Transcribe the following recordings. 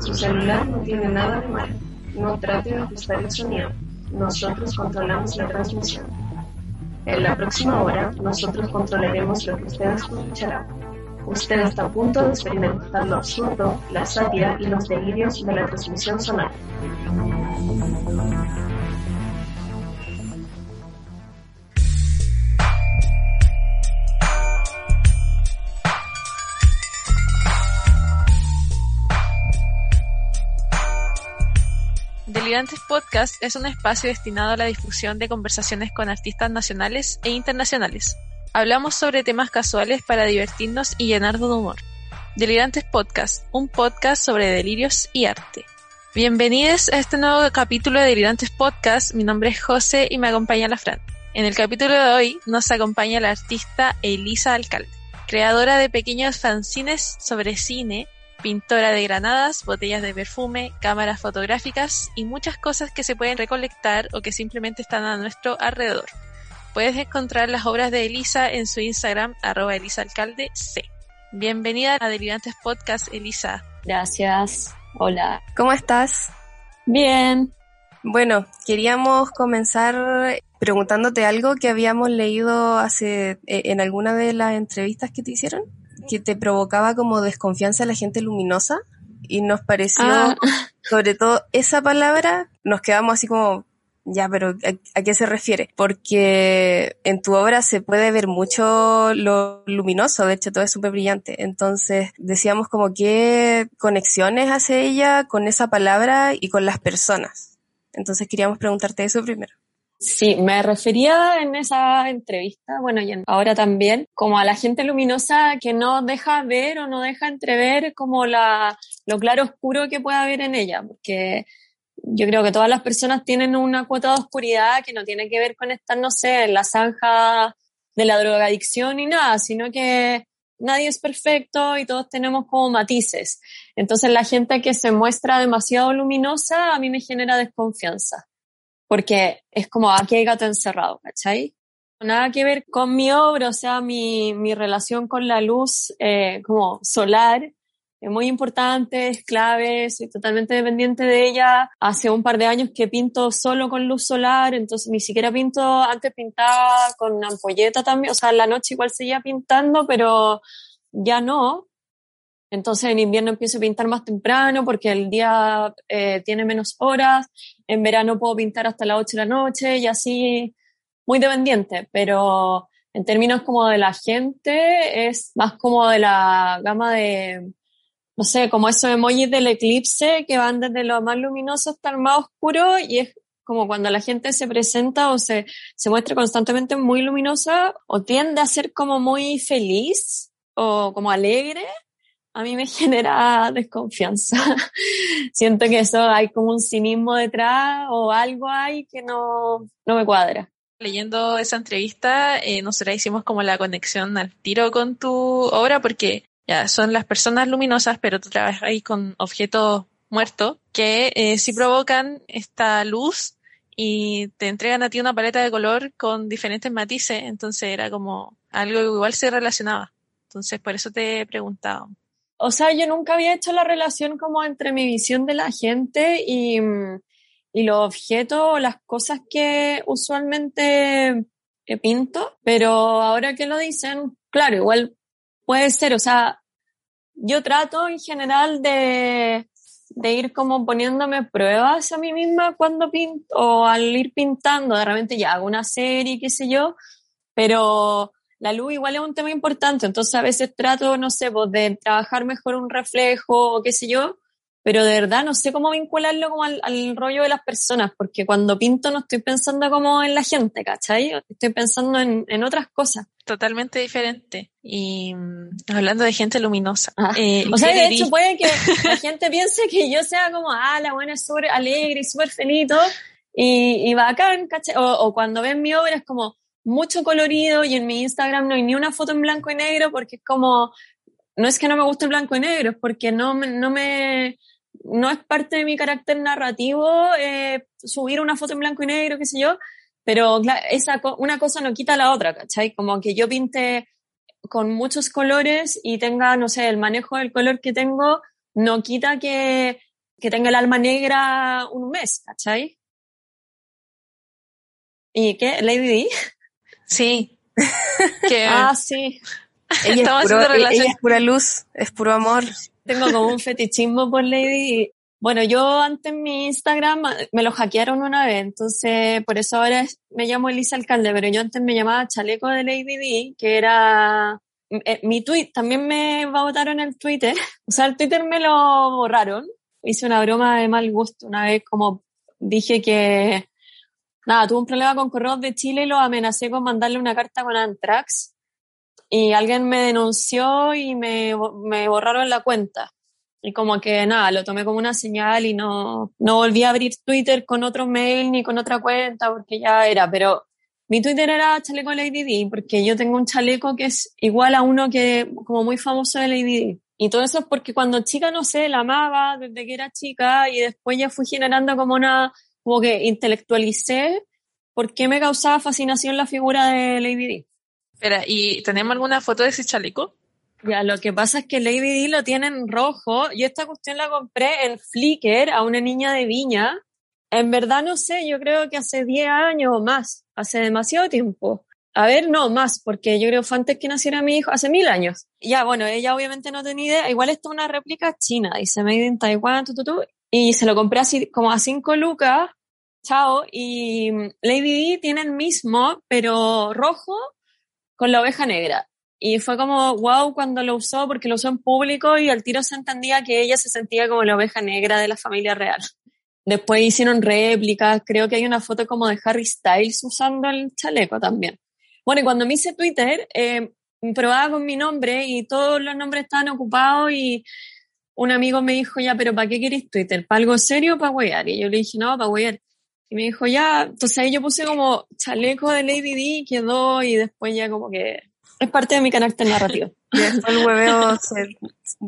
Su celular no tiene nada de malo. No trate de ajustar el sonido. Nosotros controlamos la transmisión. En la próxima hora, nosotros controlaremos lo que usted escuchará. Usted está a punto de experimentar lo absurdo, la sátira y los delirios de la transmisión sonora. Delirantes Podcast es un espacio destinado a la difusión de conversaciones con artistas nacionales e internacionales. Hablamos sobre temas casuales para divertirnos y llenar de humor. Delirantes Podcast, un podcast sobre delirios y arte. Bienvenidos a este nuevo capítulo de Delirantes Podcast. Mi nombre es José y me acompaña la Fran. En el capítulo de hoy nos acompaña la artista Elisa Alcalde, creadora de pequeños fanzines sobre cine, pintora de granadas, botellas de perfume, cámaras fotográficas y muchas cosas que se pueden recolectar o que simplemente están a nuestro alrededor. Puedes encontrar las obras de Elisa en su Instagram, arroba elisaalcalde C. Bienvenida a Delirantes Podcast, Elisa. Gracias. Hola. ¿Cómo estás? Bien. Bueno, queríamos comenzar preguntándote algo que habíamos leído hace eh, en alguna de las entrevistas que te hicieron, que te provocaba como desconfianza la gente luminosa y nos pareció, Ah. sobre todo esa palabra, nos quedamos así como, ya, pero ¿a, a qué se refiere? Porque en tu obra se puede ver mucho lo luminoso, de hecho todo es súper brillante. Entonces decíamos como qué conexiones hace ella con esa palabra y con las personas. Entonces queríamos preguntarte eso primero. Sí, me refería en esa entrevista, bueno, y ahora también, como a la gente luminosa que no deja ver o no deja entrever como la, lo claro oscuro que puede haber en ella, porque yo creo que todas las personas tienen una cuota de oscuridad que no tiene que ver con estar, no sé, en la zanja de la drogadicción ni nada, sino que nadie es perfecto y todos tenemos como matices. Entonces la gente que se muestra demasiado luminosa a mí me genera desconfianza porque es como aquí hay gato encerrado, ¿cachai? Nada que ver con mi obra, o sea, mi, mi relación con la luz eh, como solar es muy importante, es clave, soy totalmente dependiente de ella. Hace un par de años que pinto solo con luz solar, entonces ni siquiera pinto, antes pintaba con ampolleta también, o sea, en la noche igual seguía pintando, pero ya no. Entonces en invierno empiezo a pintar más temprano porque el día eh, tiene menos horas en verano puedo pintar hasta las 8 de la noche y así, muy dependiente, pero en términos como de la gente, es más como de la gama de, no sé, como esos emojis del eclipse que van desde lo más luminoso hasta el más oscuro y es como cuando la gente se presenta o se, se muestra constantemente muy luminosa o tiende a ser como muy feliz o como alegre, a mí me genera desconfianza. Siento que eso hay como un cinismo detrás o algo hay que no, no me cuadra. Leyendo esa entrevista, eh, nosotros hicimos como la conexión al tiro con tu obra porque ya son las personas luminosas, pero tú trabajas ahí con objetos muertos que eh, sí provocan esta luz y te entregan a ti una paleta de color con diferentes matices, entonces era como algo que igual se relacionaba. Entonces por eso te he preguntado. O sea, yo nunca había hecho la relación como entre mi visión de la gente y, mm, y los objetos o las cosas que usualmente eh, pinto, pero ahora que lo dicen, claro, igual puede ser, o sea, yo trato en general de, de ir como poniéndome pruebas a mí misma cuando pinto o al ir pintando, de repente ya hago una serie, qué sé yo, pero la luz igual es un tema importante, entonces a veces trato, no sé, pues de trabajar mejor un reflejo o qué sé yo, pero de verdad no sé cómo vincularlo como al, al rollo de las personas, porque cuando pinto no estoy pensando como en la gente, ¿cachai? Estoy pensando en, en otras cosas. Totalmente diferente. Y mm, hablando de gente luminosa. Ah, eh, O sea, ¿qué de dirí- hecho puede que la gente piense que yo sea como, ah, la buena es súper alegre y súper feliz y, y bacán, ¿cachai? O, o cuando ven mi obra es como mucho colorido y en mi Instagram no hay ni una foto en blanco y negro porque es como, no es que no me guste el blanco y negro, es porque no no me, no es parte de mi carácter narrativo eh, subir una foto en blanco y negro, qué sé yo, pero esa una cosa no quita la otra, ¿cachai? Como que yo pinte con muchos colores y tenga, no sé, el manejo del color que tengo, no quita que, que tenga el alma negra un mes, ¿cachai? ¿Y qué? ¿Lady D? Sí. que Ah, sí. Ella, Estamos es puro- haciendo ella relación. es pura luz, es puro amor. Tengo como un fetichismo por Lady. Bueno, yo antes en mi Instagram me lo hackearon una vez, entonces por eso ahora me llamo Elisa Alcalde, pero yo antes me llamaba Chaleco de Lady D, que era eh, mi tweet, también me votaron el Twitter, o sea, el Twitter me lo borraron, hice una broma de mal gusto una vez, como dije que, nada, tuve un problema con Correos de Chile y lo amenacé con mandarle una carta con Antrax, y alguien me denunció y me, me borraron la cuenta. Y como que nada, lo tomé como una señal y no, no volví a abrir Twitter con otro mail ni con otra cuenta porque ya era, pero mi Twitter era chaleco Lady D porque yo tengo un chaleco que es igual a uno que como muy famoso de Lady D. Y todo eso es porque cuando chica, no sé, la amaba desde que era chica y después ya fui generando como una, como que intelectualicé por qué me causaba fascinación la figura de Lady D. Espera, ¿y tenemos alguna foto de ese chaleco? Ya, lo que pasa es que Lady D lo tiene en rojo. Yo esta cuestión la compré en Flickr a una niña de Viña. En verdad no sé, yo creo que hace 10 años o más, hace demasiado tiempo. A ver, no, más, porque yo creo que fue antes que naciera mi hijo, hace mil años. Ya, bueno, ella obviamente no tenía idea. Igual esto es una réplica china, dice Made in Taiwan, tu, tu, tu, y se lo compré así como a 5 lucas. Chao. Y mm, Lady D tiene el mismo, pero rojo con la oveja negra. Y fue como wow cuando lo usó, porque lo usó en público y al tiro se entendía que ella se sentía como la oveja negra de la familia real. Después hicieron réplicas, creo que hay una foto como de Harry Styles usando el chaleco también. Bueno, y cuando me hice Twitter, eh, probaba con mi nombre y todos los nombres estaban ocupados y un amigo me dijo, ya, pero ¿para qué querés Twitter? ¿Para algo serio o para huear? Y yo le dije, no, para huear. Y me dijo, ya, entonces ahí yo puse como chaleco de Lady D, quedó y después ya como que es parte de mi carácter narrativo. Y después el hueveo se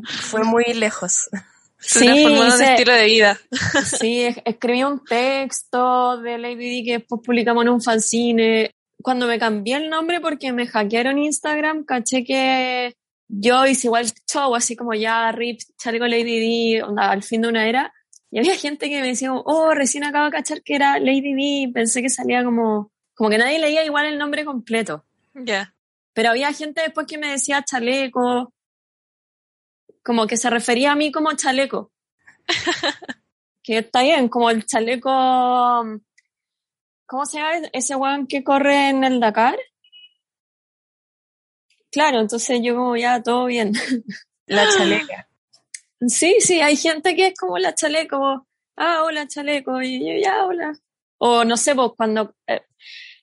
fue muy lejos. Se transformó en estilo de vida. Sí, es- escribí un texto de Lady D que después publicamos en un fanzine. Cuando me cambié el nombre porque me hackearon Instagram, caché que yo hice igual show, así como ya rip, chaleco Lady D, onda, al fin de una era. Y había gente que me decía, oh, recién acabo de cachar que era Lady D, pensé que salía como, como que nadie leía igual el nombre completo. Ya. Pero había gente después que me decía chaleco, como que se refería a mí como chaleco. que está bien, como el chaleco, ¿cómo se llama ese weón que corre en el Dakar? Claro, entonces yo como ya todo bien. La chaleca. Sí, sí, hay gente que es como la chaleco, ah, hola chaleco, y yo ya, hola. O no sé, pues cuando eh,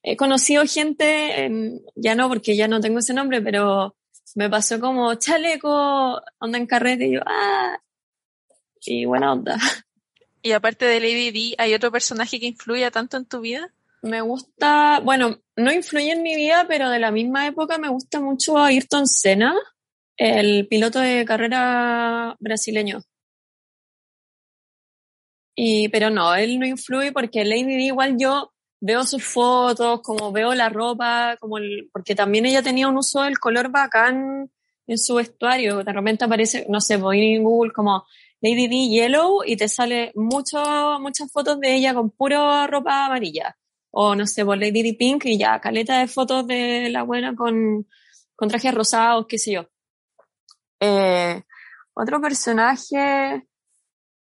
he conocido gente, em, ya no, porque ya no tengo ese nombre, pero me pasó como chaleco, onda en carrete, y yo, ah, y buena onda. Y aparte de Lady D, ¿hay otro personaje que influya tanto en tu vida? Me gusta, bueno, no influye en mi vida, pero de la misma época me gusta mucho a Ayrton Senna, el piloto de carrera brasileño. Y, pero no, él no influye porque Lady Di igual yo veo sus fotos, como veo la ropa, como el, porque también ella tenía un uso del color bacán en su vestuario. De repente aparece, no sé, voy en Google como Lady D Yellow y te sale mucho, muchas fotos de ella con pura ropa amarilla. O no sé, por Lady D Pink y ya, caleta de fotos de la buena con, con trajes rosados, qué sé yo. Eh, otro personaje,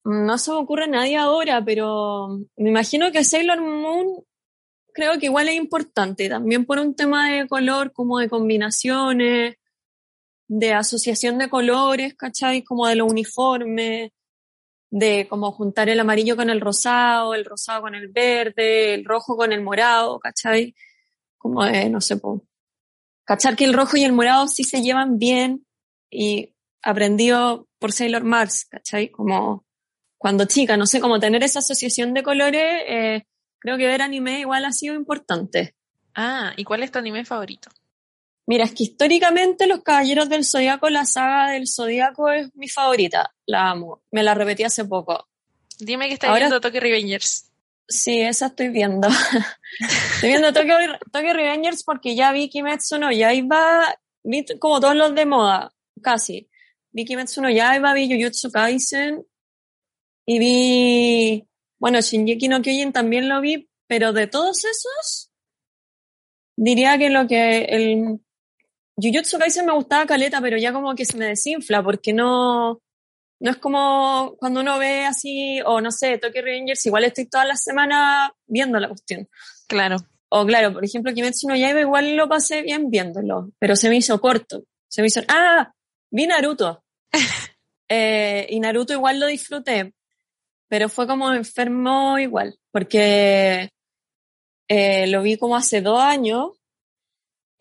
no se me ocurre nadie ahora, pero me imagino que Sailor Moon creo que igual es importante, también por un tema de color, como de combinaciones, de asociación de colores, ¿cachai? Como de los uniformes, de como juntar el amarillo con el rosado, el rosado con el verde, el rojo con el morado, ¿cachai? Como de, no sé, po, cachar que el rojo y el morado sí se llevan bien y aprendido por Sailor Mars, ¿cachai? Como cuando chica, no sé, como tener esa asociación de colores, eh, creo que ver anime igual ha sido importante. Ah, ¿y cuál es tu anime favorito? Mira, es que históricamente Los Caballeros del Zodíaco, la saga del Zodíaco es mi favorita. La amo. Me la repetí hace poco. Dime que estás Ahora- viendo Tokyo Revengers. Sí, esa estoy viendo. estoy viendo Tokyo, Tokyo Revengers porque ya vi Kimetsu no Yaiba vi como todos los de moda, casi. Vi Kimetsu no Yaiba, vi Jujutsu Kaisen y vi, bueno, Shinji no Kyojin también lo vi, pero de todos esos, diría que lo que el Jujutsu Kaisen me gustaba caleta, pero ya como que se me desinfla porque no, no es como cuando uno ve así, o no sé, Tokyo Rangers, igual estoy toda la semana viendo la cuestión. Claro. O claro, por ejemplo, Kimetsu no Yaiba igual lo pasé bien viéndolo, pero se me hizo corto. Se me hizo, ah, vi Naruto. eh, y Naruto igual lo disfruté, pero fue como enfermo igual, porque eh, lo vi como hace dos años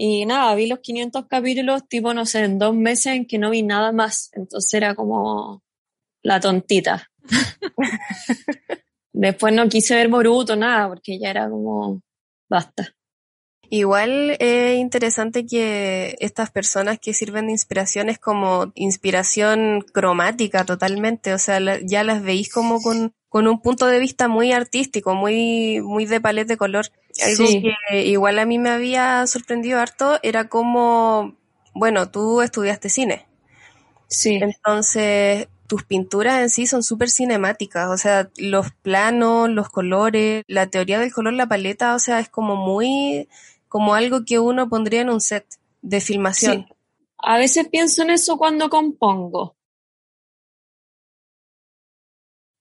y nada, vi los 500 capítulos tipo, no sé, en dos meses en que no vi nada más. Entonces era como la tontita. Después no quise ver Boruto, nada, porque ya era como, basta. Igual es interesante que estas personas que sirven de inspiración es como inspiración cromática totalmente, o sea, ya las veis como con, con, un punto de vista muy artístico, muy, muy de palet de color. Algo que igual a mí me había sorprendido harto era como, bueno, tú estudiaste cine. Sí. Entonces, tus pinturas en sí son súper cinemáticas, o sea, los planos, los colores, la teoría del color, la paleta, o sea, es como muy como algo que uno pondría en un set de filmación. A veces pienso en eso cuando compongo.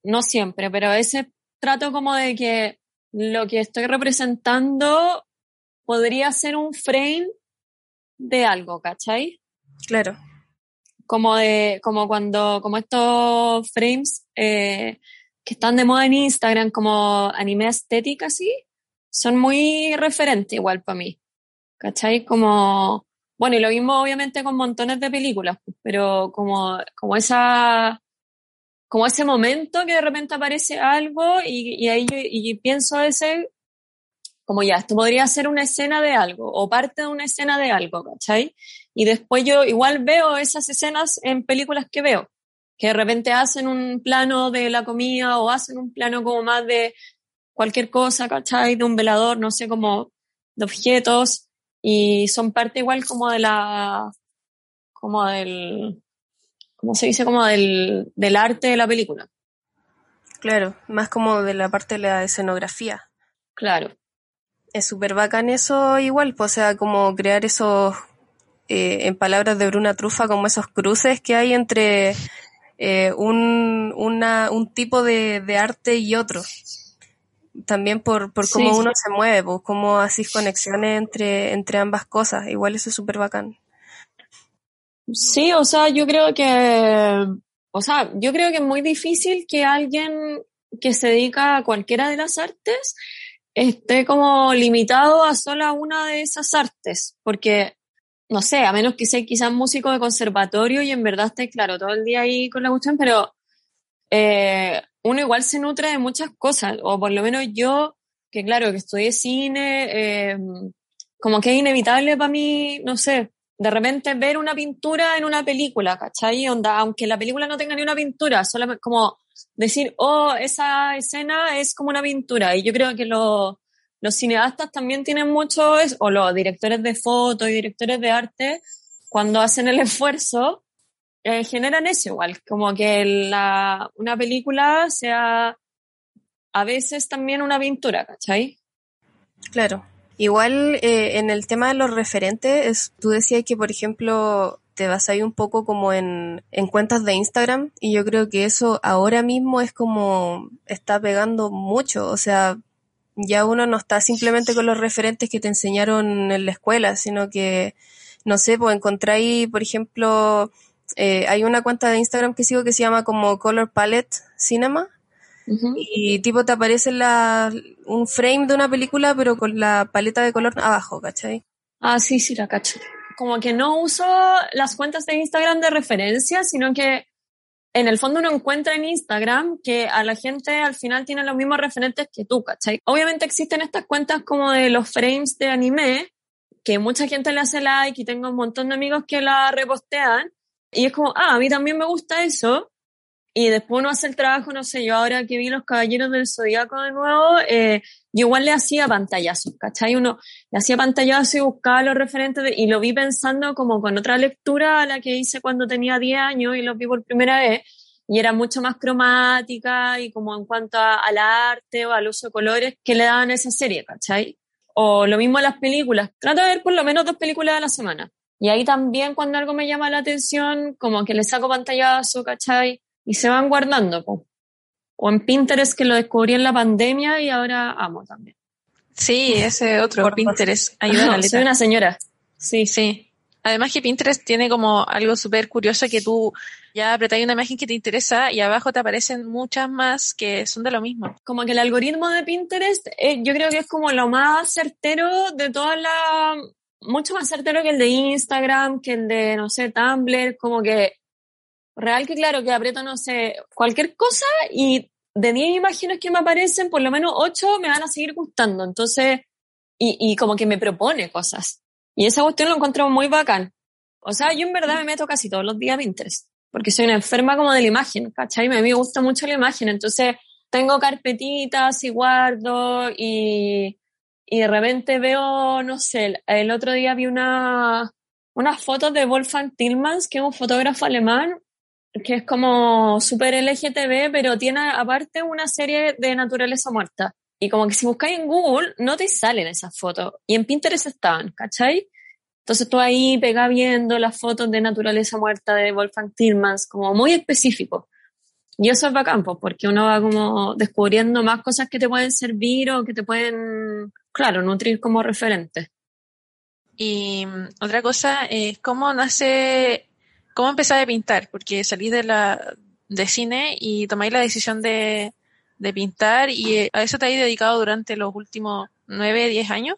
No siempre, pero a veces trato como de que lo que estoy representando podría ser un frame de algo, ¿cachai? Claro. Como de, como cuando, como estos frames eh, que están de moda en Instagram, como anime estética, así son muy referentes igual para mí. ¿Cachai? Como, bueno, y lo mismo obviamente con montones de películas, pero como, como esa, como ese momento que de repente aparece algo y, y ahí yo y pienso ese, como ya, esto podría ser una escena de algo o parte de una escena de algo, ¿cachai? Y después yo igual veo esas escenas en películas que veo, que de repente hacen un plano de la comida o hacen un plano como más de, cualquier cosa, ¿cachai? De un velador, no sé, como de objetos, y son parte igual como de la, como del, ¿cómo se dice? Como del, del arte de la película. Claro, más como de la parte de la escenografía. Claro. Es súper bacán eso igual, pues, o sea, como crear esos, eh, en palabras de Bruna Trufa, como esos cruces que hay entre eh, un, una, un tipo de, de arte y otro también por, por cómo uno se mueve, pues, cómo haces conexiones entre, entre ambas cosas. Igual eso es súper bacán. Sí, o sea, yo creo que, o sea, yo creo que es muy difícil que alguien que se dedica a cualquiera de las artes esté como limitado a sola una de esas artes, porque, no sé, a menos que sea quizás músico de conservatorio y en verdad esté, claro, todo el día ahí con la cuestión, pero eh, uno igual se nutre de muchas cosas, o por lo menos yo, que claro, que estudié cine, eh, como que es inevitable para mí, no sé, de repente ver una pintura en una película, ¿cachai? Onda, aunque la película no tenga ni una pintura, solamente como decir, oh, esa escena es como una pintura. Y yo creo que los cineastas también tienen mucho, o los directores de foto y directores de arte, cuando hacen el esfuerzo, eh, generan eso igual, como que la, una película sea a veces también una pintura, ¿cachai? Claro. Igual eh, en el tema de los referentes, tú decías que, por ejemplo, te vas ahí un poco como en, en cuentas de Instagram y yo creo que eso ahora mismo es como está pegando mucho, o sea, ya uno no está simplemente con los referentes que te enseñaron en la escuela, sino que, no sé, pues encontráis, por ejemplo, eh, hay una cuenta de Instagram que sigo que se llama como Color Palette Cinema. Y tipo te aparece la, un frame de una película pero con la paleta de color abajo, ¿cachai? Ah, sí, sí, la cacho. Como que no uso las cuentas de Instagram de referencia, sino que en el fondo uno encuentra en Instagram que a la gente al final tiene los mismos referentes que tú, ¿cachai? Obviamente existen estas cuentas como de los frames de anime, que mucha gente le hace like y tengo un montón de amigos que la repostean, y es como, ah, a mí también me gusta eso. Y después uno hace el trabajo, no sé, yo ahora que vi Los Caballeros del Zodíaco de nuevo, eh, yo igual le hacía pantallazos, ¿cachai? Uno le hacía pantallazos y buscaba los referentes y lo vi pensando como con otra lectura a la que hice cuando tenía 10 años y lo vi por primera vez y era mucho más cromática y como en cuanto al arte o al uso de colores que le daban a esa serie, ¿cachai? O lo mismo en las películas. Trato de ver por lo menos dos películas a la semana. Y ahí también cuando algo me llama la atención, como que le saco pantallazo, ¿cachai? Y se van guardando. O en Pinterest que lo descubrí en la pandemia y ahora amo también. Sí, ese otro Pinterest ayuda a Soy una señora. Sí, sí. Además que Pinterest tiene como algo súper curioso que tú ya apretáis una imagen que te interesa y abajo te aparecen muchas más que son de lo mismo. Como que el algoritmo de Pinterest eh, yo creo que es como lo más certero de todas las... Mucho más certero que el de Instagram, que el de, no sé, Tumblr, como que... Real que claro, que aprieto, no sé, cualquier cosa y de 10 imágenes que me aparecen, por lo menos 8 me van a seguir gustando. Entonces, y, y como que me propone cosas. Y esa cuestión lo encuentro muy bacán. O sea, yo en verdad me meto casi todos los días a Pinterest, porque soy una enferma como de la imagen, ¿cachai? A mí me gusta mucho la imagen, entonces tengo carpetitas y guardo y, y de repente veo, no sé, el otro día vi una, unas fotos de Wolfgang Tillmans, que es un fotógrafo alemán, que es como súper LGTB, pero tiene aparte una serie de naturaleza muerta. Y como que si buscáis en Google, no te salen esas fotos. Y en Pinterest estaban, ¿cachai? Entonces tú ahí pega viendo las fotos de naturaleza muerta de Wolfgang Tillmans, como muy específico. Y eso es bacán, pues, porque uno va como descubriendo más cosas que te pueden servir o que te pueden, claro, nutrir como referente. Y mm, otra cosa es cómo nace, cómo empezar a pintar, porque salí de la, de cine y tomáis la decisión de, de pintar y eh, a eso te has dedicado durante los últimos nueve, diez años.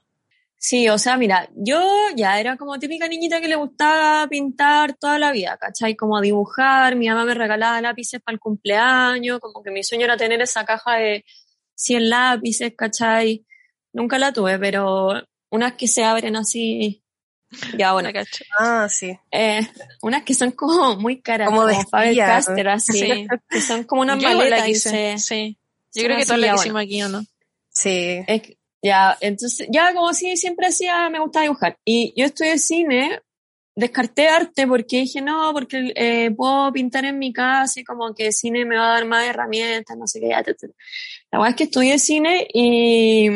Sí, o sea, mira, yo ya era como típica niñita que le gustaba pintar toda la vida, ¿cachai? Como dibujar, mi mamá me regalaba lápices para el cumpleaños, como que mi sueño era tener esa caja de 100 lápices, ¿cachai? Nunca la tuve, pero unas que se abren así, ya bueno. Ah, sí. Eh, unas que son como muy caras, como, de Faber-Castell, así, que son como una maleta, dice. Sí. Yo creo que todo lo hicimos aquí, ¿o no? Sí. ya, entonces, ya como si siempre hacía, me gustaba dibujar. Y yo estudié cine, descarté arte porque dije, no, porque eh, puedo pintar en mi casa y como que cine me va a dar más herramientas, no sé qué. Ya, La verdad es que estudié cine y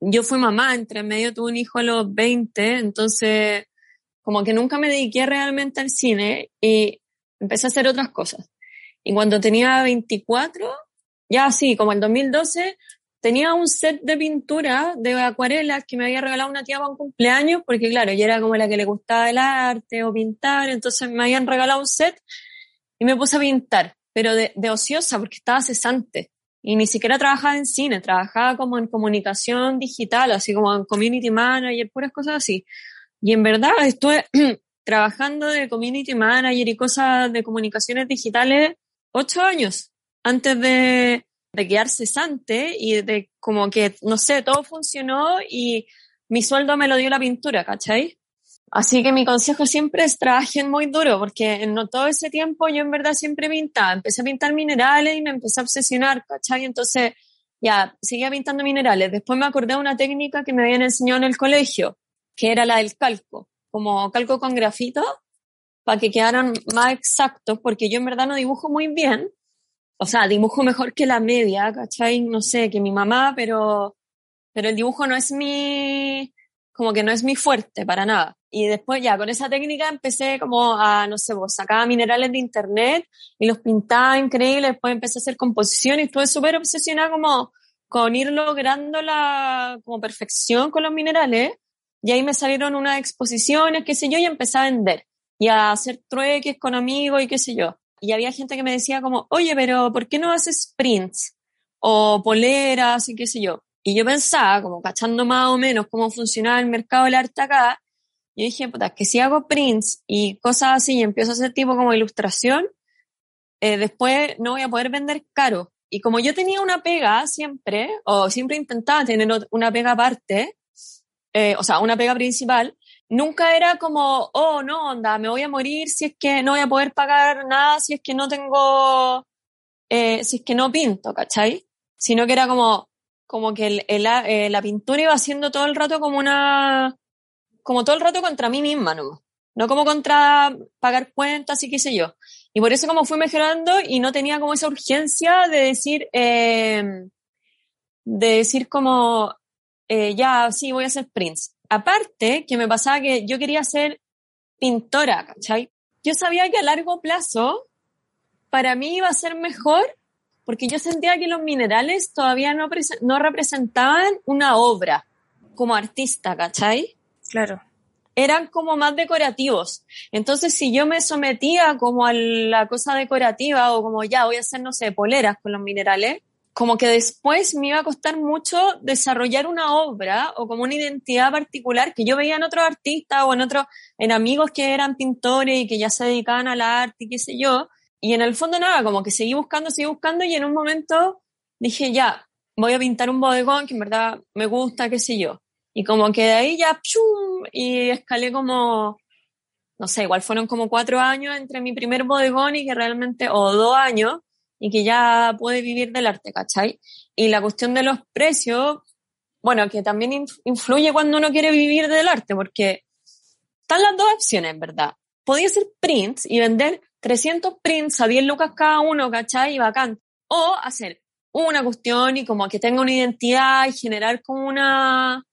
yo fui mamá, entre medio tuve un hijo a los 20, entonces como que nunca me dediqué realmente al cine y empecé a hacer otras cosas. Y cuando tenía 24, ya sí, como en 2012, tenía un set de pintura de acuarelas que me había regalado una tía para un cumpleaños, porque claro, yo era como la que le gustaba el arte o pintar, entonces me habían regalado un set y me puse a pintar, pero de, de ociosa, porque estaba cesante. Y ni siquiera trabajaba en cine, trabajaba como en comunicación digital, así como en community manager, puras cosas así. Y en verdad estuve trabajando de community manager y cosas de comunicaciones digitales ocho años antes de, de quedar cesante y de como que, no sé, todo funcionó y mi sueldo me lo dio la pintura, ¿cachai? Así que mi consejo siempre es trabajen muy duro, porque en todo ese tiempo yo en verdad siempre pintaba. Empecé a pintar minerales y me empecé a obsesionar, ¿cachai? Entonces, ya, seguía pintando minerales. Después me acordé de una técnica que me habían enseñado en el colegio, que era la del calco, como calco con grafito, para que quedaran más exactos, porque yo en verdad no dibujo muy bien, o sea, dibujo mejor que la media, ¿cachai? No sé, que mi mamá, pero, pero el dibujo no es mi, como que no es mi fuerte para nada. Y después ya con esa técnica empecé como a, no sé, pues sacaba minerales de internet y los pintaba increíble, después empecé a hacer composición y estuve súper obsesionada como con ir logrando la como perfección con los minerales. Y ahí me salieron unas exposiciones, qué sé yo, y empecé a vender y a hacer trueques con amigos y qué sé yo y había gente que me decía como, oye, pero ¿por qué no haces prints? O poleras y qué sé yo. Y yo pensaba, como cachando más o menos cómo funcionaba el mercado del arte acá, yo dije, puta, que si hago prints y cosas así y empiezo a hacer tipo como ilustración, eh, después no voy a poder vender caro. Y como yo tenía una pega siempre, o siempre intentaba tener una pega aparte, eh, o sea, una pega principal, nunca era como, oh, no, onda, me voy a morir si es que no voy a poder pagar nada, si es que no tengo, eh, si es que no pinto, ¿cachai? Sino que era como, como que el, eh, la pintura iba haciendo todo el rato como una, como todo el rato contra mí misma, ¿no? No como contra pagar cuentas y qué sé yo. Y por eso como fui mejorando y no tenía como esa urgencia de decir, eh, de decir como, eh, ya, sí, voy a ser Prince. Aparte, que me pasaba que yo quería ser pintora, ¿cachai? Yo sabía que a largo plazo, para mí iba a ser mejor, porque yo sentía que los minerales todavía no, no representaban una obra como artista, ¿cachai? Claro. Eran como más decorativos. Entonces, si yo me sometía como a la cosa decorativa o como ya voy a hacer, no sé, poleras con los minerales, como que después me iba a costar mucho desarrollar una obra o como una identidad particular que yo veía en otros artistas o en otros, en amigos que eran pintores y que ya se dedicaban al arte y qué sé yo. Y en el fondo nada, como que seguí buscando, seguí buscando y en un momento dije, ya, voy a pintar un bodegón que en verdad me gusta, qué sé yo. Y como que de ahí ya, y escalé como, no sé, igual fueron como cuatro años entre mi primer bodegón y que realmente, o dos años, y que ya puede vivir del arte, ¿cachai? Y la cuestión de los precios, bueno, que también influye cuando uno quiere vivir del arte, porque están las dos opciones, ¿verdad? Podía ser prints y vender 300 prints a 10 lucas cada uno, ¿cachai? Y bacán. O hacer una cuestión y como que tenga una identidad y generar como una,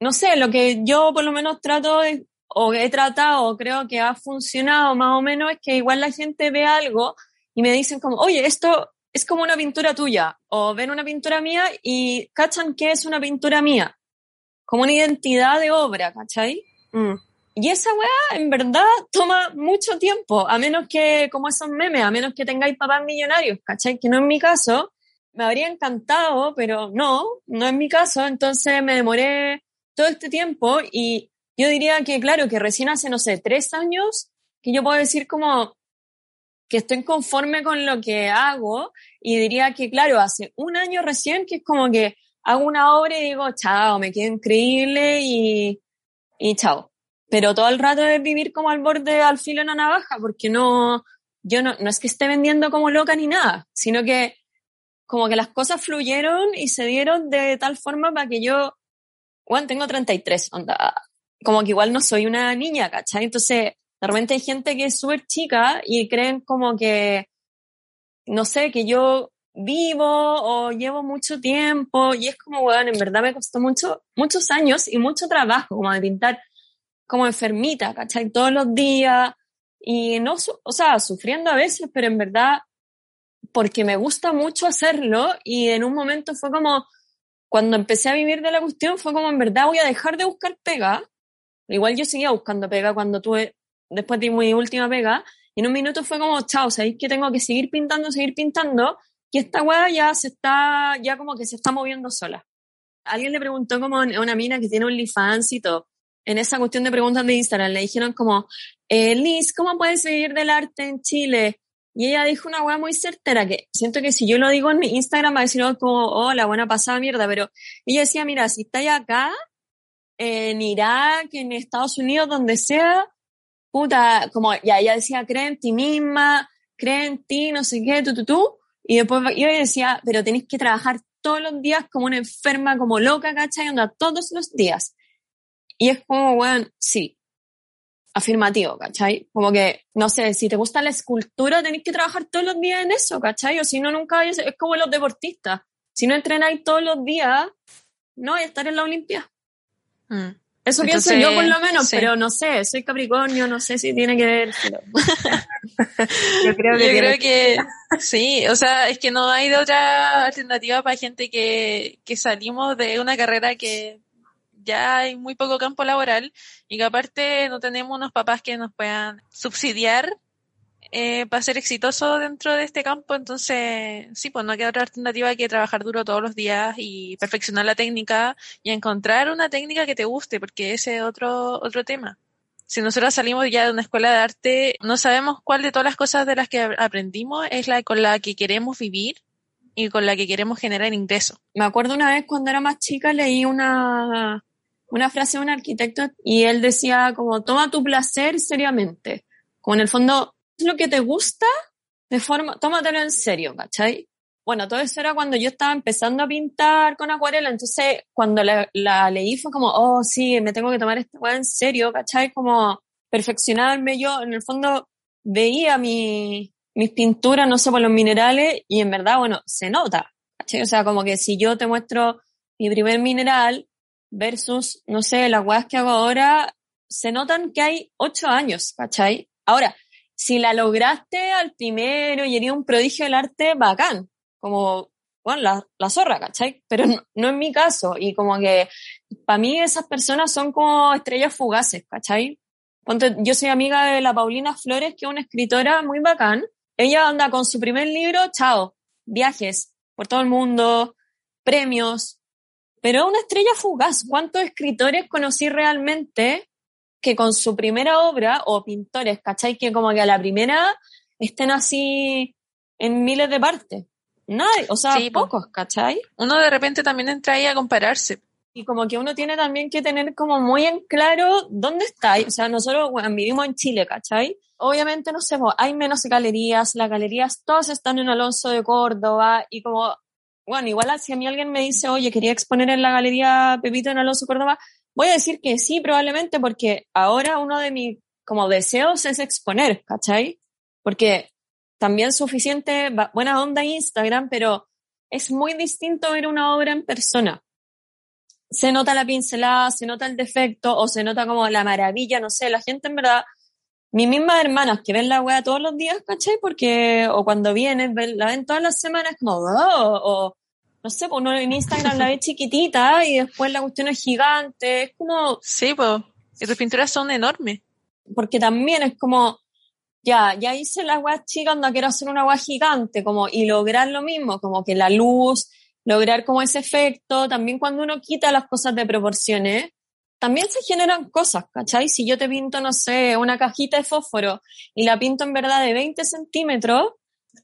no sé, lo que yo por lo menos trato de, o he tratado, creo que ha funcionado más o menos, es que igual la gente ve algo y me dicen como, oye, esto es como una pintura tuya, o ven una pintura mía y cachan que es una pintura mía, como una identidad de obra, ¿cachai? Mm. Y esa weá, en verdad, toma mucho tiempo, a menos que, como esos memes, a menos que tengáis papás millonarios, ¿cachai? Que no es mi caso, me habría encantado, pero no, no es mi caso, entonces me demoré todo este tiempo y yo diría que, claro, que recién hace, no sé, tres años, que yo puedo decir como, que estoy conforme con lo que hago y diría que, claro, hace un año recién que es como que hago una obra y digo, chao, me quedo increíble y, y chao. Pero todo el rato es vivir como al borde, al filo de una navaja, porque no, yo no, no es que esté vendiendo como loca ni nada, sino que como que las cosas fluyeron y se dieron de tal forma para que yo, bueno, tengo 33, onda, como que igual no soy una niña, ¿cachai? Entonces, de repente hay gente que es súper chica y creen como que, no sé, que yo vivo o llevo mucho tiempo y es como, bueno, en verdad me costó mucho, muchos años y mucho trabajo como de pintar como enfermita, ¿cachai? Todos los días y no, o sea, sufriendo a veces, pero en verdad porque me gusta mucho hacerlo y en un momento fue como, cuando empecé a vivir de la cuestión, fue como en verdad voy a dejar de buscar pega. Igual yo seguía buscando pega cuando tuve después de mi última pega, y en un minuto fue como, chao, sabéis que tengo que seguir pintando, seguir pintando, y esta weá ya se está, ya como que se está moviendo sola. Alguien le preguntó como a una mina que tiene un OnlyFans y todo, en esa cuestión de preguntas de Instagram, le dijeron como, eh, Liz, ¿cómo puedes vivir del arte en Chile? Y ella dijo una weá muy certera, que siento que si yo lo digo en mi Instagram va a decir oh, como, oh, la buena pasada mierda, pero ella decía, mira, si estáis acá, en Irak, en Estados Unidos, donde sea, puta, como ya ella decía, cree en ti misma, cree en ti, no sé qué, tú, tú, tú. Y después yo decía, pero tenéis que trabajar todos los días como una enferma, como loca, ¿cachai? Anda todos los días. Y es como, bueno, sí, afirmativo, ¿cachai? Como que, no sé, si te gusta la escultura, tenéis que trabajar todos los días en eso, ¿cachai? O si no, nunca es como los deportistas. Si no entrenáis todos los días, no vais a estar en la Olimpia. Mm. Eso pienso yo por lo menos, pero no sé, soy Capricornio, no sé si tiene que ver. yo creo que, yo creo que sí, o sea, es que no hay otra alternativa para gente que, que salimos de una carrera que ya hay muy poco campo laboral y que aparte no tenemos unos papás que nos puedan subsidiar eh, para ser exitoso dentro de este campo, entonces sí, pues no queda otra alternativa que trabajar duro todos los días y perfeccionar la técnica y encontrar una técnica que te guste, porque ese es otro, otro tema. Si nosotros salimos ya de una escuela de arte, no sabemos cuál de todas las cosas de las que aprendimos es la con la que queremos vivir y con la que queremos generar ingresos. Me acuerdo una vez cuando era más chica leí una, una frase de un arquitecto y él decía como, toma tu placer seriamente. Como en el fondo, es lo que te gusta, de forma, tómatelo en serio, ¿cachai? Bueno, todo eso era cuando yo estaba empezando a pintar con acuarela, entonces cuando la, leí fue como, oh, sí, me tengo que tomar esta weá en serio, ¿cachai? Como perfeccionarme yo, en el fondo veía mi, mis pinturas, no sé, por los minerales, y en verdad, bueno, se nota, ¿cachai? O sea, como que si yo te muestro mi primer mineral versus, no sé, las weas que hago ahora, se notan que hay ocho años, ¿cachai? Ahora, si la lograste al primero y eres un prodigio del arte, bacán, como, bueno, la, la zorra, ¿cachai? Pero no, no es mi caso, y como que para mí esas personas son como estrellas fugaces, ¿cachai? Yo soy amiga de la Paulina Flores, que es una escritora muy bacán. Ella anda con su primer libro, chao, viajes por todo el mundo, premios, pero una estrella fugaz. ¿Cuántos escritores conocí realmente que con su primera obra, o pintores, ¿cachai? Que como que a la primera estén así en miles de partes. Nadie, o sea, Sí, pocos, ¿cachai? Uno de repente también entra ahí a compararse. Y como que uno tiene también que tener como muy en claro dónde está. O sea, nosotros bueno, vivimos en Chile, ¿cachai? Obviamente, no sé, hay menos galerías, las galerías todas están en Alonso de Córdoba y como, bueno, igual si a mí alguien me dice, oye, quería exponer en la galería Pepito en Alonso Córdoba, voy a decir que sí, probablemente, porque ahora uno de mis como deseos es exponer, ¿cachai? Porque también suficiente, buena onda Instagram, pero es muy distinto ver una obra en persona se nota la pincelada, se nota el defecto o se nota como la maravilla, no sé, la gente en verdad, mis mismas hermanas que ven la wea todos los días, ¿cachai? Porque, o cuando vienen, ven- la ven todas las semanas como, "Oh", o no sé, pues uno en Instagram la ve chiquitita y después la cuestión es gigante, es como, Sí, pues. Y tus pinturas son enormes. porque también es como, ya, ya hice la agua chica, no quiero hacer una agua gigante, como, y lograr lo mismo, como que la luz, lograr como ese efecto, también cuando uno quita las cosas de proporciones, también se generan cosas, ¿cachai? Si yo te pinto, no sé, una cajita de fósforo y la pinto en verdad de 20 centímetros,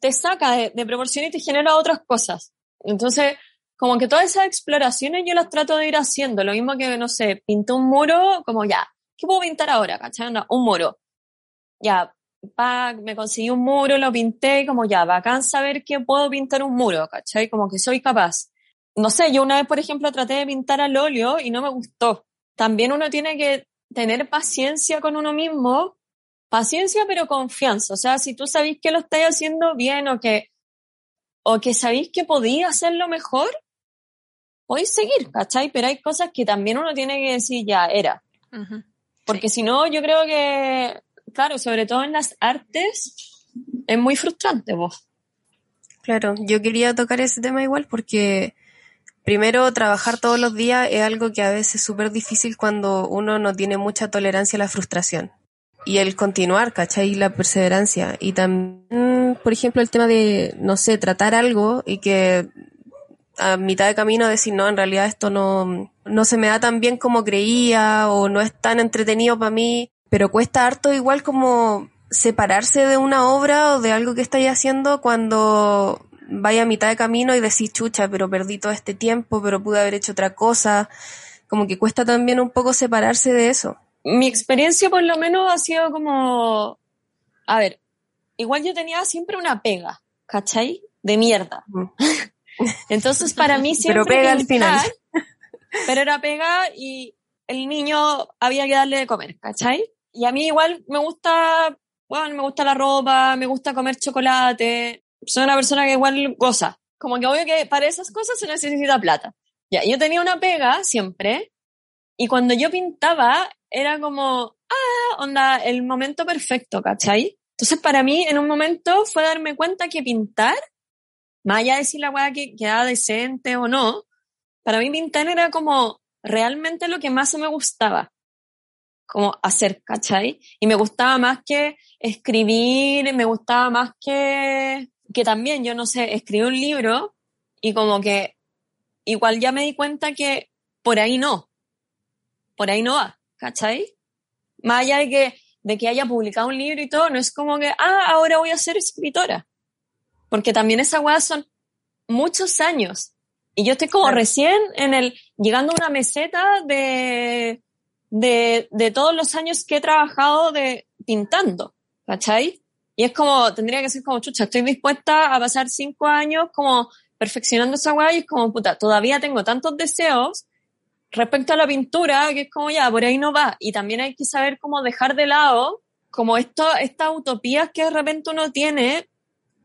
te saca de, proporción y te genera otras cosas. Entonces, como que todas esas exploraciones yo las trato de ir haciendo. Lo mismo que, no sé, pinté un muro, como ya, ¿qué puedo pintar ahora? ¿Cachai? Onda, Un muro. Ya, pa, me conseguí un muro, lo pinté, como ya, bacán saber que puedo pintar un muro, ¿cachai? Como que soy capaz. No sé, yo una vez, por ejemplo, traté de pintar al óleo y no me gustó. También uno tiene que tener paciencia con uno mismo, paciencia pero confianza. O sea, si tú sabéis que lo estáis haciendo bien o que, o que sabéis que podía hacerlo mejor, podéis seguir, ¿cachai? Pero hay cosas que también uno tiene que decir, ya, era. Porque si no, yo creo que, claro, sobre todo en las artes, es muy frustrante, vos. Claro, yo quería tocar ese tema igual porque primero trabajar todos los días es algo que a veces es súper difícil cuando uno no tiene mucha tolerancia a la frustración. Y el continuar, ¿cachai? La perseverancia. Y también, por ejemplo, el tema de, no sé, tratar algo y que a mitad de camino decir, no, en realidad esto no, no se me da tan bien como creía o no es tan entretenido para mí, pero cuesta harto igual como separarse de una obra o de algo que estáis haciendo cuando vaya a mitad de camino y decís, chucha, pero perdí todo este tiempo, pero pude haber hecho otra cosa. Como que cuesta también un poco separarse de eso. Mi experiencia, por lo menos, ha sido como, a ver, igual yo tenía siempre una pega, ¿cachai? De mierda. Mm. Entonces, para mí siempre Pero pega al final. Pero era pega y el niño había que darle de comer, ¿cachai? Y a mí igual me gusta, bueno, me gusta la ropa, me gusta comer chocolate. Soy una persona que igual goza. Como que obvio que para esas cosas se necesita plata. Ya, yo tenía una pega siempre y cuando yo pintaba era como, ah, onda, el momento perfecto, ¿cachai? Entonces para mí en un momento fue darme cuenta que pintar, más allá de si la weá que quedaba decente o no, para mí pintar era como realmente lo que más me gustaba, como hacer, ¿cachai? Y me gustaba más que escribir, me gustaba más que, que también, yo no sé, escribí un libro y como que igual ya me di cuenta que por ahí no, por ahí no va, ¿cachai? Más allá de que, de que haya publicado un libro y todo, no es como que, ah, ahora voy a ser escritora. Porque también esa weá son muchos años Y yo estoy como recién en el, llegando a una meseta de, de, de todos los años que he trabajado de pintando, ¿cachai? Y es como, tendría que ser como, chucha, estoy dispuesta a pasar cinco años como perfeccionando esa weá y es como, puta, todavía tengo tantos deseos respecto a la pintura que es como, ya, por ahí no va. Y también hay que saber cómo dejar de lado como esto, estas utopías que de repente uno tiene,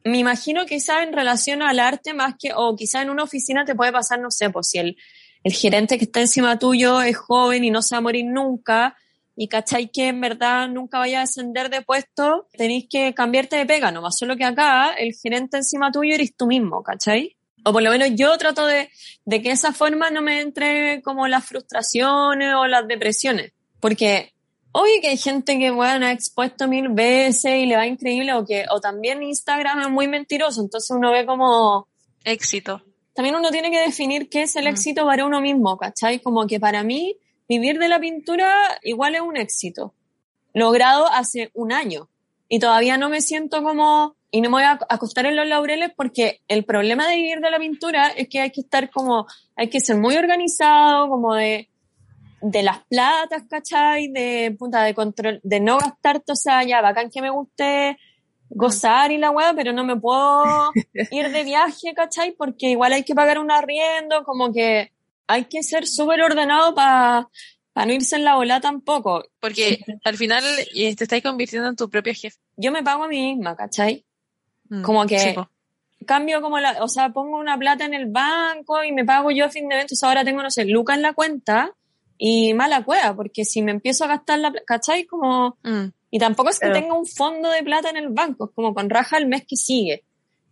me imagino quizá en relación al arte más que, o quizá en una oficina te puede pasar, no sé, pues si el, el gerente que está encima tuyo es joven y no se va a morir nunca, y cachai que en verdad nunca vaya a ascender de puesto, tenéis que cambiarte de pega nomás. Solo que acá el gerente encima tuyo eres tú mismo, ¿cachai? O por lo menos yo trato de, de que esa forma no me entre como las frustraciones o las depresiones. Porque Oye, que hay gente que, bueno, ha expuesto mil veces y le va increíble, o que, o también Instagram es muy mentiroso, entonces uno ve como... Éxito. También uno tiene que definir qué es el éxito para uno mismo, ¿cachai? Como que para mí, vivir de la pintura igual es un éxito. Logrado hace un año. Y todavía no me siento como, y no me voy a acostar en los laureles porque el problema de vivir de la pintura es que hay que estar como, hay que ser muy organizado, como de, de las platas, ¿cachai? De punta de control, de no gastar, o sea, ya bacán que me guste gozar y la weá, pero no me puedo ir de viaje, ¿cachai? Porque igual hay que pagar un arriendo, como que hay que ser súper ordenado para no irse en la bola tampoco. Porque al final te estás convirtiendo en tu propio jefe. Yo me pago a mí misma, ¿cachai? Mm, como que cambio como la, o sea, pongo una plata en el banco y me pago yo a fin de mes, ahora tengo, no sé, lucas en la cuenta y mala cueva, porque si me empiezo a gastar la plata, ¿cachai? Como, mm. y tampoco es que tenga un fondo de plata en el banco, es como con raja el mes que sigue.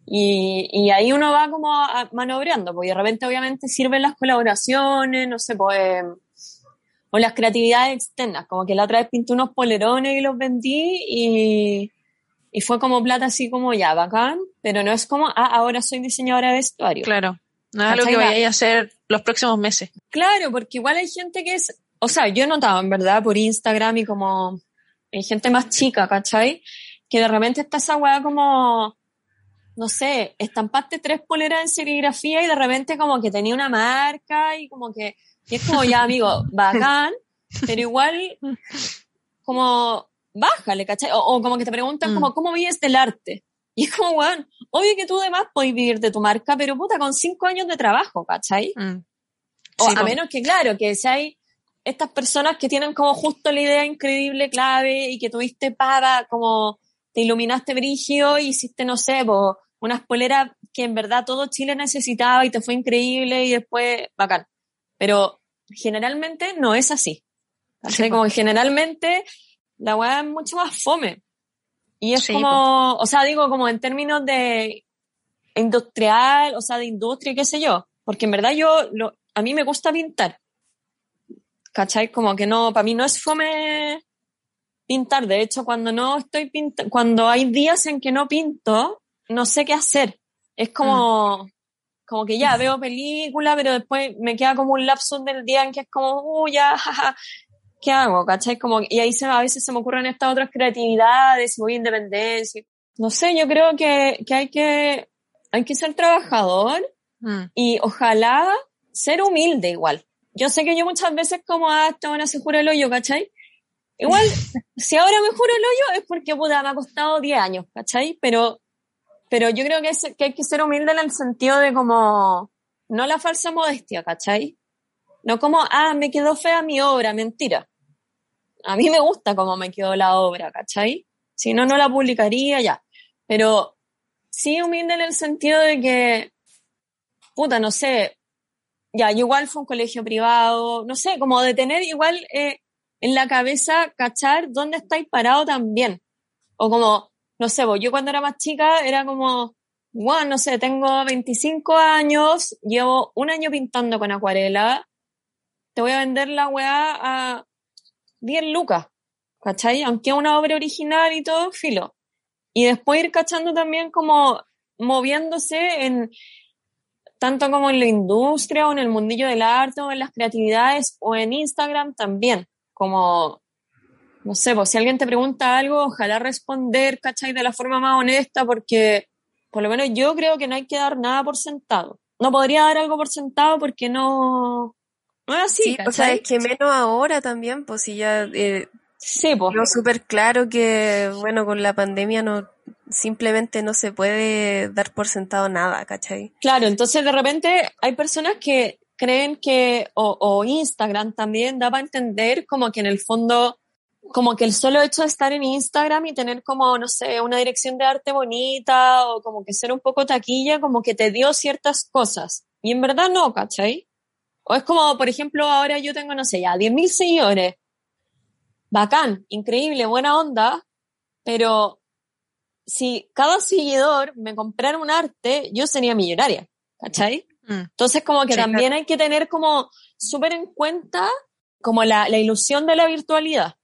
Y, y ahí uno va como manobreando, porque de repente obviamente sirven las colaboraciones, no sé, pues, o las creatividades externas, como que la otra vez pinté unos polerones y los vendí y, y fue como plata así como ya, bacán, pero no es como, ah, ahora soy diseñadora de vestuario. Claro. No es algo que vayáis a hacer los próximos meses. Claro, porque igual hay gente que es, o sea, yo he notado en verdad por Instagram y como hay gente más chica, ¿cachai? Que de repente está esa weá como, no sé, estampaste tres poleras en serigrafía y de repente como que tenía una marca y como que, y es como ya, amigo, bacán, pero igual como, bájale, ¿cachai? O, como que te preguntan mm. como, ¿cómo vives del arte? Y es como, weón, obvio que tú además puedes vivir de tu marca, pero puta, con cinco años de trabajo, ¿cachai? Mm. O a menos que, claro, que si hay estas personas que tienen como justo la idea increíble, clave, y que tuviste para, como te iluminaste brigio y hiciste, no sé, po, unas poleras que en verdad todo Chile necesitaba y te fue increíble y después, bacán. Pero generalmente no es así. ¿cachai? como que generalmente la weá es mucho más fome. Y es como, o sea, digo, como en términos de industrial, o sea, de industria, qué sé yo. Porque en verdad yo, lo, a mí me gusta pintar. ¿Cachai? Como que no, para mí no es fome pintar. De hecho, cuando no estoy pintando, cuando hay días en que no pinto, no sé qué hacer. Es como, mm. como que ya veo película, pero después me queda como un lapso del día en que es como, uy, ya, jaja, ¿qué hago? ¿Cachai? Como, y ahí se, a veces se me ocurren estas otras creatividades, voy independencia. No sé, yo creo que, que hay que, hay que ser trabajador mm. y ojalá ser humilde igual. Yo sé que yo muchas veces como, ah, esta buena se jura el hoyo, ¿cachai? Igual, si ahora me juro el hoyo es porque, puta, me ha costado 10 años, ¿cachai? Pero, pero yo creo que, es, que hay que ser humilde en el sentido de como, no la falsa modestia, ¿cachai? No como, ah, me quedó fea mi obra, mentira. A mí me gusta cómo me quedó la obra, ¿cachai? Si no, no la publicaría ya. Pero sí humilde en el sentido de que, puta, no sé, ya, igual fue un colegio privado, no sé, como de tener igual eh, en la cabeza, cachar dónde estáis parado también. O como, no sé, yo cuando era más chica era como, bueno, no sé, tengo 25 años, llevo un año pintando con acuarela, te voy a vender la weá a 10 lucas, ¿cachai? Aunque una obra original y todo, filo. Y después ir cachando también como moviéndose en tanto como en la industria o en el mundillo del arte o en las creatividades o en Instagram también. Como, no sé, pues si alguien te pregunta algo, ojalá responder, ¿cachai? De la forma más honesta porque por lo menos yo creo que no hay que dar nada por sentado. no podría dar algo por sentado porque no, no es así. Sí, o sea, es que menos ahora también, pues si ya eh, sí, pues. súper claro que, bueno, con la pandemia no simplemente no se puede dar por sentado nada, ¿cachai? Claro, entonces de repente hay personas que creen que, o, o Instagram también daba a entender como que en el fondo como que el solo hecho de estar en Instagram y tener como, no sé, una dirección de arte bonita o como que ser un poco taquilla, como que te dio ciertas cosas. Y en verdad no, ¿cachai? O es como, por ejemplo, ahora yo tengo, no sé, ya 10.000 seguidores. Bacán, increíble, buena onda, pero si cada seguidor me comprara un arte, yo sería millonaria, ¿cachai? Mm. Entonces como que también hay que tener como súper en cuenta como la, la ilusión de la virtualidad.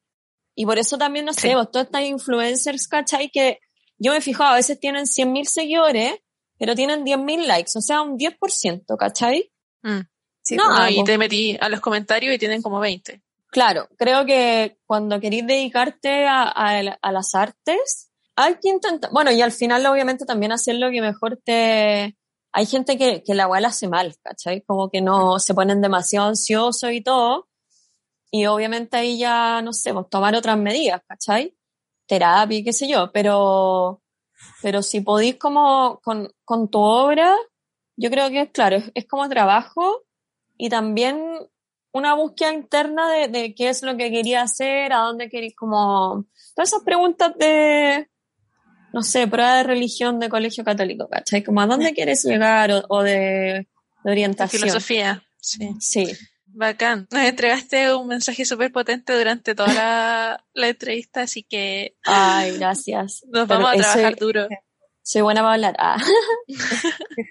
Y por eso también, no sé, vos, todas estas influencers, ¿cachai? Que yo me fijo, a veces tienen 100.000 seguidores, pero tienen 10.000 likes, o sea, un 10%, ¿cachai? Mm. Sí, no, pues, y te metí a los comentarios y tienen como 20. Claro, creo que cuando querís dedicarte a, a, las artes, hay que intentar, bueno, y al final obviamente también hacer lo que mejor te... Hay gente que, que la igual hace mal, ¿cachai? Como que no se ponen demasiado ansiosos y todo, y obviamente ahí ya, no sé, pues tomar otras medidas, ¿cachai? Terapia, qué sé yo, pero, pero si podéis como con, con tu obra, yo creo que es claro, es, como trabajo y también una búsqueda interna de, de, qué es lo que quería hacer, a dónde queréis como... Todas esas preguntas de, no sé, prueba de religión de colegio católico, ¿cachai? Como a dónde quieres llegar o, o de, de, orientación. filosofía, sí. Sí. Bacán. Nos entregaste un mensaje súper potente durante toda la, entrevista, así que. Ay, gracias. Nos vamos a trabajar duro. Soy buena para hablar. Ah.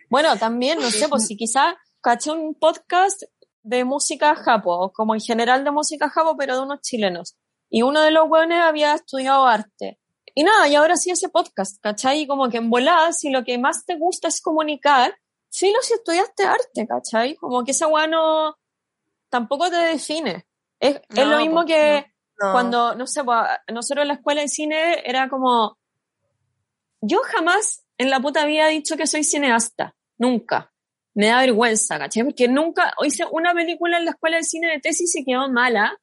bueno, también, no sé, pues si quizá caché un podcast de música japo, como en general de música japo, pero de unos chilenos. Y uno de los buenos había estudiado arte. Y nada, y ahora sí ese podcast, ¿cachai? Y como que en volada, si lo que más te gusta es comunicar, sí lo si estudiaste arte, ¿cachai? Como que esa weá no, tampoco te define. Es, es lo mismo que cuando, no sé, nosotros en la escuela de cine era como, yo jamás en la puta he dicho que soy cineasta, nunca. Me da vergüenza, ¿cachai? Porque nunca hice una película en la escuela de cine de tesis y quedó mala.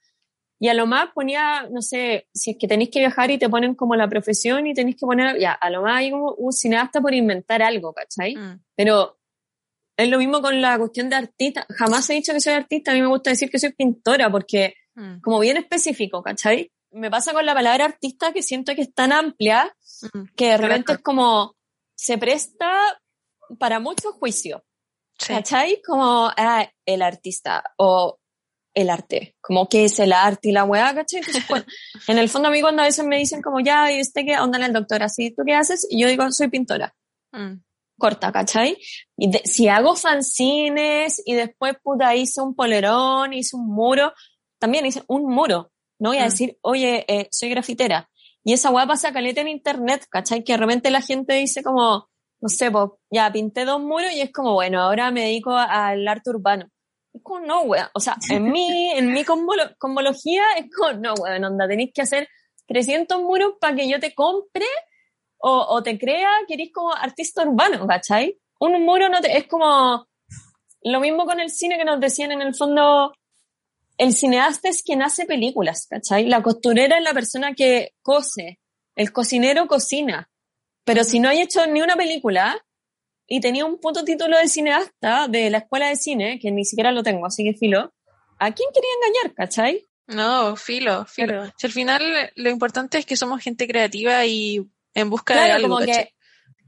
Y a lo más ponía, no sé, si es que tenéis que viajar y te ponen como la profesión y tenéis que poner, ya, a lo más hay como un cineasta por inventar algo, ¿cachai? Mm. Pero es lo mismo con la cuestión de artista. Jamás he dicho que soy artista, a mí me gusta decir que soy pintora porque, mm. como bien específico, ¿cachai? Me pasa con la palabra artista que siento que es tan amplia mm. que de repente es como, se presta para muchos juicios. ¿Cachai? Como, ah, el artista o el arte, como qué es el arte y la weá, ¿cachai? en el fondo a mí cuando a veces me dicen como, ya, ¿y usted qué onda en el doctor? ¿Así tú qué haces? Y yo digo, soy pintora. Mm corta, ¿cachai? Y si hago fanzines y después, puta, hice un polerón, hice un muro, también hice un muro. No voy a mm. decir, oye, eh, soy grafitera. Y esa weá pasa caleta en internet, ¿cachai? Que de repente la gente dice como, no sé, pues, ya pinté dos muros y es como, bueno, ahora me dedico al arte urbano. Es como, no, weá. O sea, en mi, en mi convología es como, no, weón, onda, tenéis que hacer 300 muros para que yo te compre o, o te crea que eres como artista urbano, ¿cachai? Un muro no te, es como lo mismo con el cine que nos decían en el fondo, el cineasta es quien hace películas, ¿cachai? La costurera es la persona que cose, el cocinero cocina, pero si no hay hecho ni una película y tenía un puto título de cineasta de la escuela de cine, que ni siquiera lo tengo, así que filo, ¿a quién quería engañar, cachai? No, filo, filo. Si al final lo importante es que somos gente creativa y en busca de algo. Como que,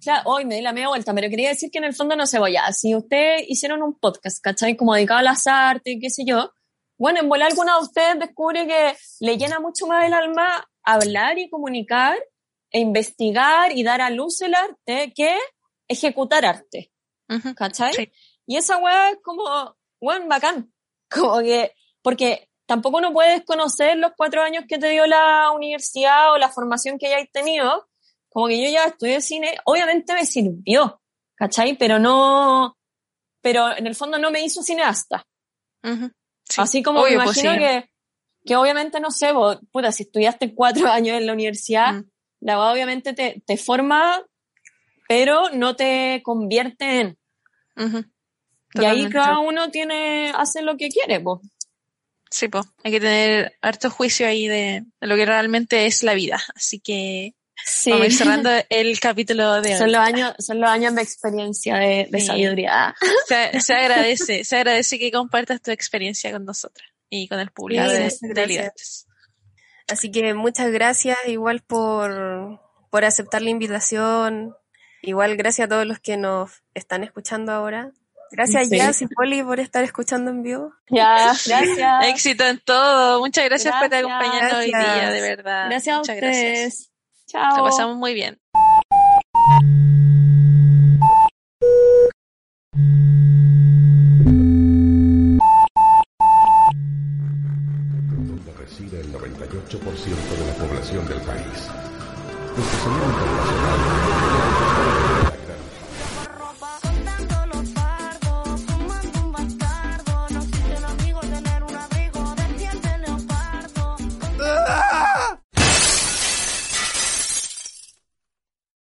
claro, hoy me di la media vuelta, pero quería decir que en el fondo no se vaya. Si ustedes hicieron un podcast, ¿cachai? Como dedicado a las artes, qué sé yo, bueno, en volar alguna de ustedes descubre que le llena mucho más el alma hablar y comunicar e investigar y dar a luz el arte que ejecutar arte. ¿Cachai? Y esa weá es como, weón, bacán. Como que, porque tampoco uno puede desconocer los cuatro años que te dio la universidad o la formación que hayáis tenido como que yo ya estudié cine, obviamente me sirvió, ¿cachai? Pero no, pero en el fondo no me hizo cineasta. Así como me pues imagino que, que obviamente no sé, vos, puta, si estudiaste cuatro años en la universidad, mm. la verdad obviamente te, te forma, pero no te convierte en. Y ahí cada uno tiene, hace lo que quiere, pues. Sí, pues, hay que tener harto juicio ahí de, lo que realmente es la vida. Así que sí. vamos a ir cerrando el capítulo de son Los años, son los años de experiencia, de, sabiduría. Se, agradece, se agradece que compartas tu experiencia con nosotras y con el público de, de Así que muchas gracias igual por, por aceptar la invitación. Igual gracias a todos los que nos están escuchando ahora. Gracias, Jazz y Poli, por estar escuchando en vivo. Ya, gracias. Éxito en todo. Muchas gracias, por acompañarnos hoy día, de verdad. Gracias Muchas a ustedes. Gracias. Chao. Lo pasamos muy bien. Donde reside el 98% de la población del país. Nuestro señor internacional